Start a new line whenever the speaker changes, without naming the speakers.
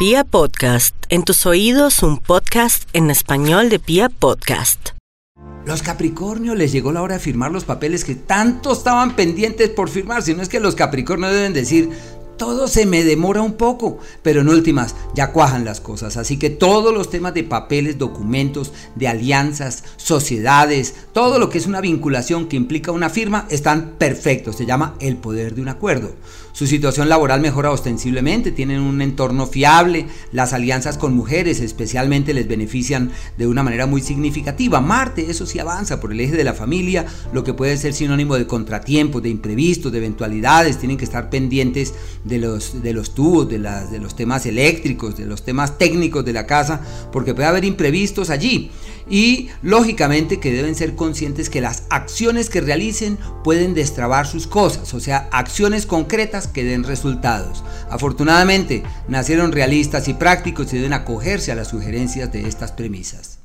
Pia Podcast, en tus oídos un podcast en español de Pia Podcast.
Los Capricornio les llegó la hora de firmar los papeles que tanto estaban pendientes por firmar, si no es que los Capricornio deben decir, todo se me demora un poco, pero en últimas ya cuajan las cosas. Así que todos los temas de papeles, documentos, de alianzas, sociedades, todo lo que es una vinculación que implica una firma están perfectos. Se llama el poder de un acuerdo. Su situación laboral mejora ostensiblemente, tienen un entorno fiable, las alianzas con mujeres especialmente les benefician de una manera muy significativa. Marte, eso sí avanza por el eje de la familia, lo que puede ser sinónimo de contratiempos, de imprevistos, de eventualidades, tienen que estar pendientes de los, de los tubos, de, las, de los temas eléctricos, de los temas técnicos de la casa, porque puede haber imprevistos allí. Y lógicamente que deben ser conscientes que las acciones que realicen pueden destrabar sus cosas, o sea, acciones concretas que den resultados. Afortunadamente, nacieron realistas y prácticos y deben acogerse a las sugerencias de estas premisas.